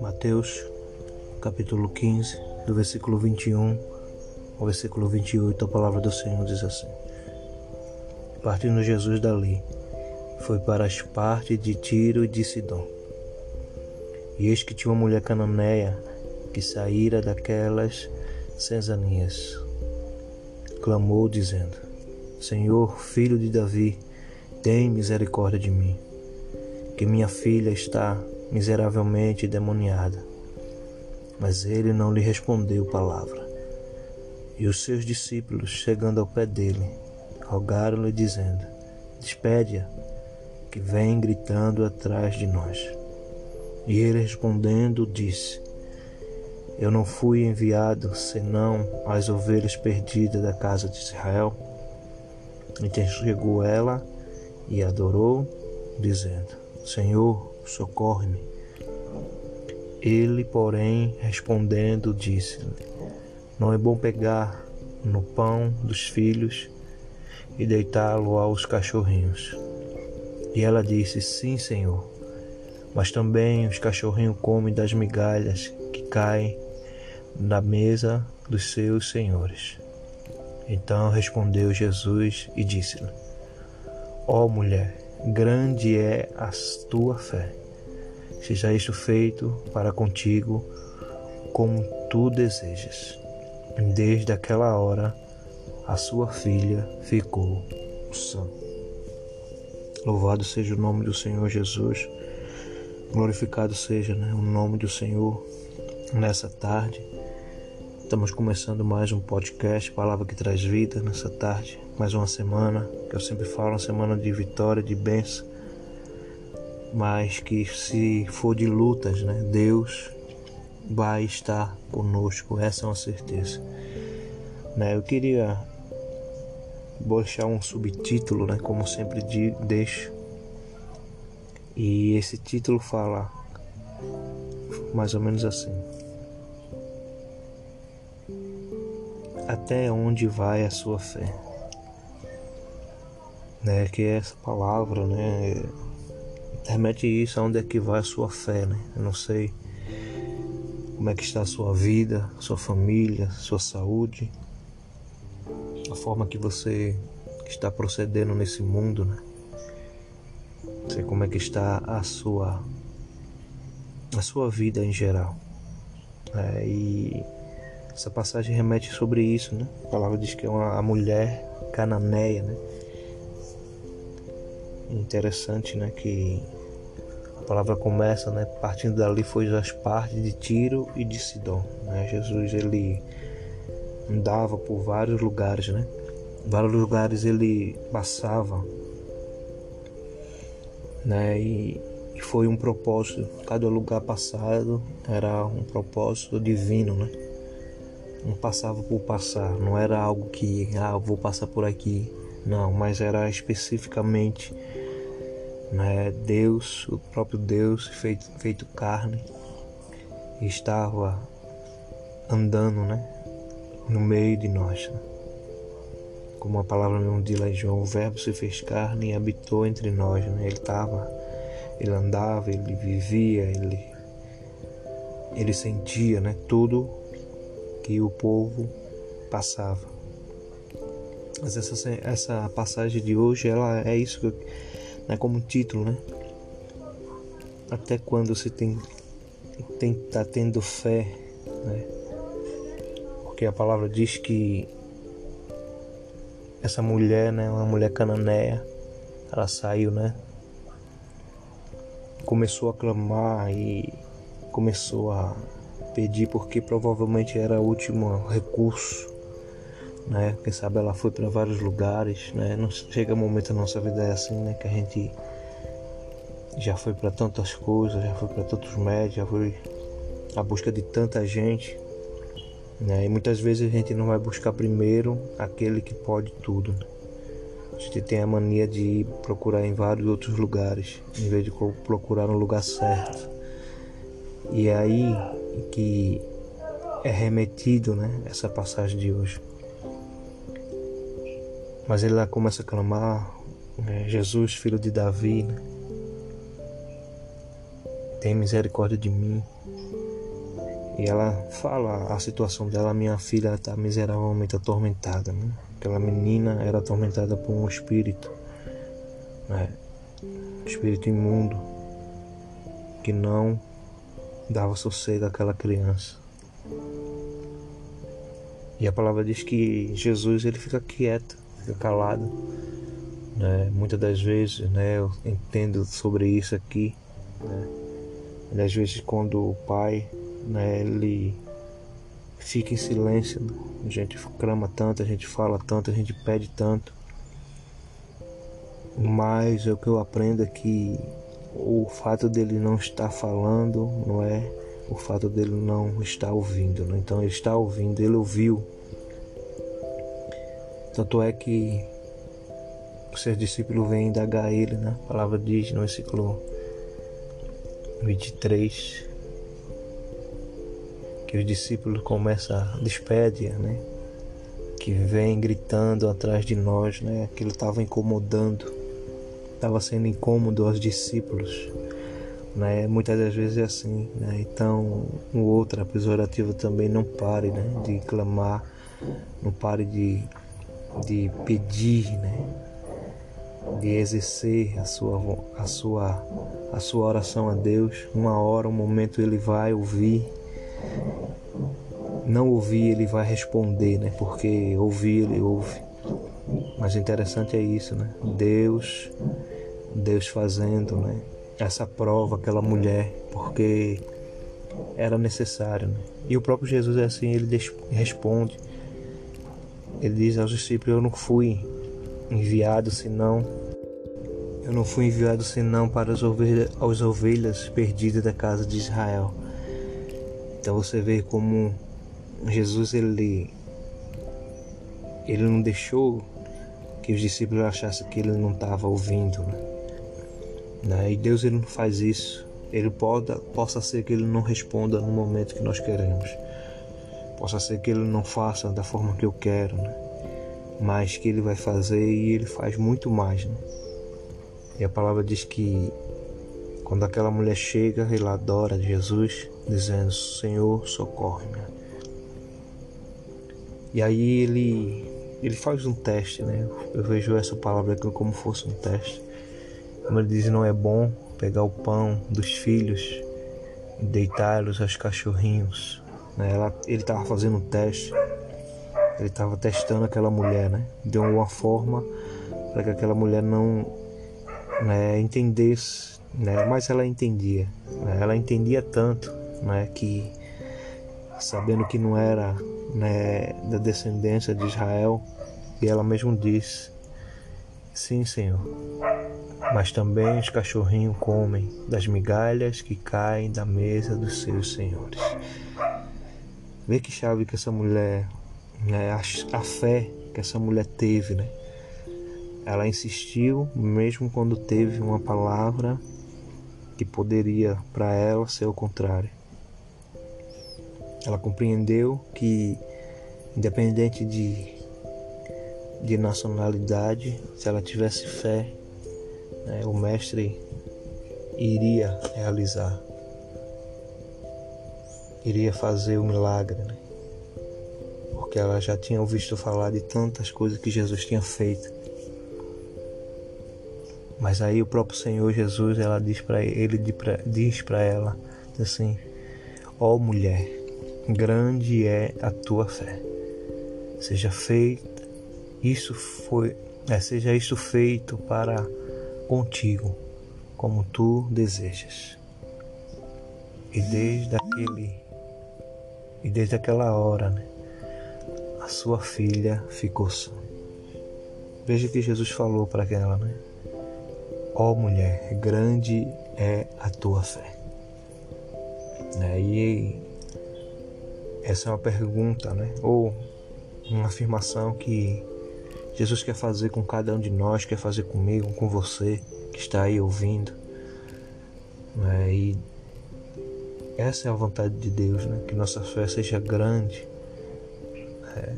Mateus, capítulo 15, do versículo 21 ao versículo 28, a palavra do Senhor diz assim: Partindo Jesus dali, foi para as partes de Tiro e de Sidom. E eis que tinha uma mulher cananeia que saíra daquelas cenzanias. Clamou, dizendo: Senhor, filho de Davi, tem misericórdia de mim, que minha filha está miseravelmente demoniada. Mas ele não lhe respondeu palavra. E os seus discípulos, chegando ao pé dele, rogaram-lhe, dizendo: Despede-a, que vem gritando atrás de nós. E ele respondendo, disse: Eu não fui enviado senão às ovelhas perdidas da casa de Israel. Então chegou ela e adorou, dizendo: Senhor, socorre-me. Ele, porém, respondendo, disse-lhe: Não é bom pegar no pão dos filhos e deitá-lo aos cachorrinhos. E ela disse: Sim, Senhor. Mas também os cachorrinhos comem das migalhas que caem da mesa dos seus senhores. Então respondeu Jesus e disse-lhe: Ó oh, mulher, grande é a tua fé. Seja isto feito para contigo como tu desejas. Desde aquela hora, a sua filha ficou sã. Louvado seja o nome do Senhor Jesus. Glorificado seja né, o nome do Senhor nessa tarde. Estamos começando mais um podcast, Palavra que Traz Vida, nessa tarde. Mais uma semana, que eu sempre falo, uma semana de vitória, de bênção. Mas que se for de lutas, né, Deus vai estar conosco, essa é uma certeza. Né, eu queria deixar um subtítulo, né, como sempre deixo. E esse título fala mais ou menos assim: Até onde vai a sua fé? Né, que é essa palavra, né, remete isso aonde é que vai a sua fé, né? Eu não sei como é que está a sua vida, sua família, sua saúde a forma que você está procedendo nesse mundo, né? Não sei como é que está a sua a sua vida em geral. É, e essa passagem remete sobre isso, né? A palavra diz que é uma a mulher cananeia, né? Interessante, né? Que a palavra começa, né? Partindo dali foi as partes de Tiro e de Sidom. Né? Jesus ele andava por vários lugares, né? Vários lugares ele passava, né? E, e foi um propósito. Cada lugar passado era um propósito divino, né? Não passava por passar, não era algo que ah, vou passar por aqui, não, mas era especificamente né, Deus, o próprio Deus feito, feito carne, estava andando, né? no meio de nós. Né? Como a palavra mesmo em João, o verbo se fez carne e habitou entre nós. Né? Ele estava, ele andava, ele vivia, ele, ele sentia né? tudo que o povo passava. Mas essa, essa passagem de hoje, ela é isso que, né, como título, né? Até quando você tem, tem tá tendo fé, né? porque a palavra diz que essa mulher, né, uma mulher cananeia, ela saiu, né, começou a clamar e começou a pedir porque provavelmente era o último recurso, né? Quem sabe ela foi para vários lugares, né? Não chega um momento na nossa vida é assim, né, que a gente já foi para tantas coisas, já foi para tantos médicos, já foi à busca de tanta gente né? E muitas vezes a gente não vai buscar primeiro aquele que pode tudo. Né? A gente tem a mania de procurar em vários outros lugares, em vez de procurar no lugar certo. E aí que é remetido né, essa passagem de hoje. Mas ele lá começa a clamar, é, Jesus, filho de Davi, né? tem misericórdia de mim. E ela fala a situação dela, minha filha está miseravelmente atormentada. Né? Aquela menina era atormentada por um espírito, né? um espírito imundo, que não dava sossego àquela criança. E a palavra diz que Jesus ele fica quieto, fica calado. Né? Muitas das vezes né, eu entendo sobre isso aqui. Né? Às vezes quando o pai né, ele fica em silêncio, a gente clama tanto, a gente fala tanto, a gente pede tanto. Mas o que eu aprendo é que o fato dele não estar falando não é o fato dele não estar ouvindo. Né? Então ele está ouvindo, ele ouviu. Tanto é que os seus discípulos vêm indagar ele, né? A palavra diz no versículo 23 que os discípulos começam a despedir, né? Que vem gritando atrás de nós, né? Ele estava incomodando estava sendo incômodo aos discípulos. Né? Muitas das vezes é assim. Né? Então, o outro, a pejorativa também não pare né? de clamar, não pare de, de pedir, né? de exercer a sua, a, sua, a sua oração a Deus. Uma hora, um momento ele vai ouvir. Não ouvir, ele vai responder, né? porque ouvir, ele ouve. Mas interessante é isso, né? Deus, Deus fazendo, né? Essa prova, aquela mulher, porque era necessário, né? E o próprio Jesus é assim, ele responde. Ele diz aos discípulos: Eu não fui enviado senão eu não fui enviado senão para as ovelhas, as ovelhas perdidas da casa de Israel. Então você vê como Jesus ele ele não deixou que os discípulos achassem que ele não estava ouvindo. Né? Né? E Deus ele não faz isso. Ele pode, possa ser que ele não responda no momento que nós queremos. Possa ser que ele não faça da forma que eu quero, né? mas que ele vai fazer e ele faz muito mais. Né? E a palavra diz que quando aquela mulher chega, ela adora Jesus, dizendo: Senhor, socorre-me. E aí ele ele faz um teste, né? Eu vejo essa palavra aqui como fosse um teste. Como ele diz, não é bom pegar o pão dos filhos e deitá-los aos cachorrinhos. Né? Ela, ele estava fazendo um teste. Ele estava testando aquela mulher, né? De alguma forma para que aquela mulher não né, entendesse, né? Mas ela entendia. Né? Ela entendia tanto, né? Que sabendo que não era né, da descendência de Israel, e ela mesmo disse: Sim, Senhor, mas também os cachorrinhos comem das migalhas que caem da mesa dos seus senhores. Vê que chave que essa mulher, né, a, a fé que essa mulher teve, né? Ela insistiu, mesmo quando teve uma palavra que poderia para ela ser o contrário. Ela compreendeu que, independente de, de nacionalidade, se ela tivesse fé, né, o Mestre iria realizar, iria fazer o milagre, né? porque ela já tinha ouvido falar de tantas coisas que Jesus tinha feito. Mas aí o próprio Senhor Jesus, ela diz para ele diz para ela assim: ó oh, mulher, grande é a tua fé. Seja feita, isso foi, é, seja isso feito para contigo, como tu desejas. E desde aquele e desde aquela hora, né, a sua filha ficou sã. Veja que Jesus falou para aquela, né? Ó oh, mulher, grande é a tua fé. Né? E essa é uma pergunta, né? Ou uma afirmação que Jesus quer fazer com cada um de nós, quer fazer comigo, com você que está aí ouvindo. Né? E essa é a vontade de Deus, né? Que nossa fé seja grande. Né?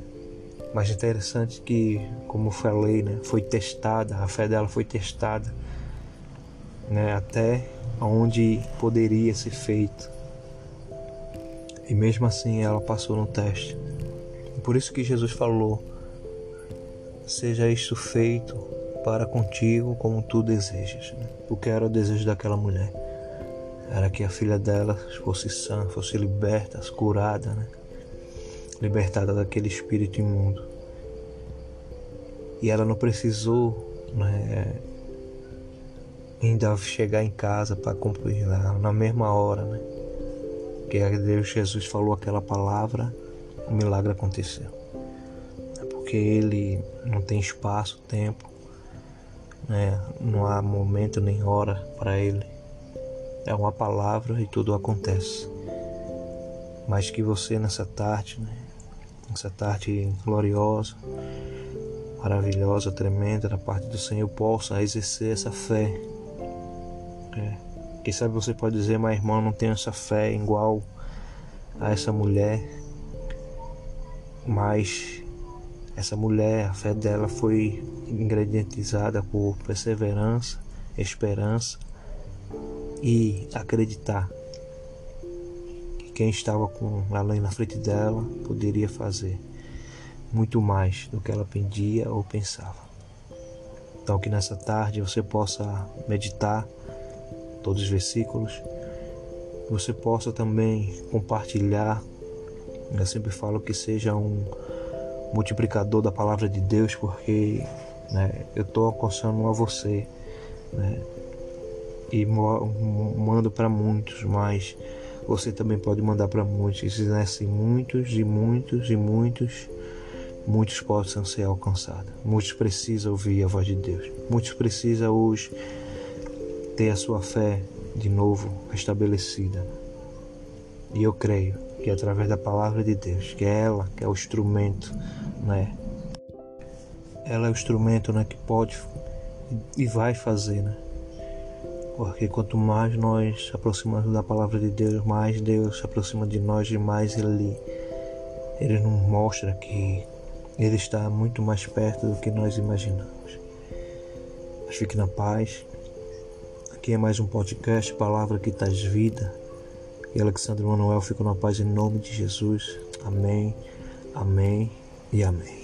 Mas interessante que, como falei, né, foi testada, a fé dela foi testada, né, até onde poderia ser feito. E mesmo assim ela passou no teste. Por isso que Jesus falou: Seja isto feito para contigo como tu desejas. Né? Porque era o desejo daquela mulher. Era que a filha dela fosse sã, fosse liberta, curada, né? libertada daquele espírito imundo. E ela não precisou né, ainda chegar em casa para cumprir na mesma hora, né? Que Deus Jesus falou aquela palavra, o milagre aconteceu. Porque Ele não tem espaço, tempo, né? não há momento nem hora para Ele. É uma palavra e tudo acontece. Mas que você nessa tarde, né? essa tarde gloriosa, maravilhosa, tremenda da parte do Senhor, possa exercer essa fé. É. Quem sabe você pode dizer, mas irmão, não tenho essa fé igual a essa mulher. Mas essa mulher, a fé dela foi ingredientizada por perseverança, esperança e acreditar quem estava com ela na frente dela poderia fazer muito mais do que ela pedia ou pensava. Então, que nessa tarde você possa meditar todos os versículos, você possa também compartilhar. Eu sempre falo que seja um multiplicador da palavra de Deus, porque né, eu estou alcançando a você né, e mando para muitos, mas você também pode mandar para muitos. E se nascem muitos e muitos e muitos, muitos possam ser alcançados. Muitos precisam ouvir a voz de Deus. Muitos precisam hoje ter a sua fé de novo estabelecida. E eu creio que através da palavra de Deus, que é ela que é o instrumento, né? Ela é o instrumento, né, que pode e vai fazer, né? Porque quanto mais nós aproximamos da palavra de Deus, mais Deus se aproxima de nós e mais Ele, Ele nos mostra que Ele está muito mais perto do que nós imaginamos. Mas fique na paz. Aqui é mais um podcast, Palavra que traz vida. E Alexandre Manuel fica na paz em nome de Jesus. Amém, amém e amém.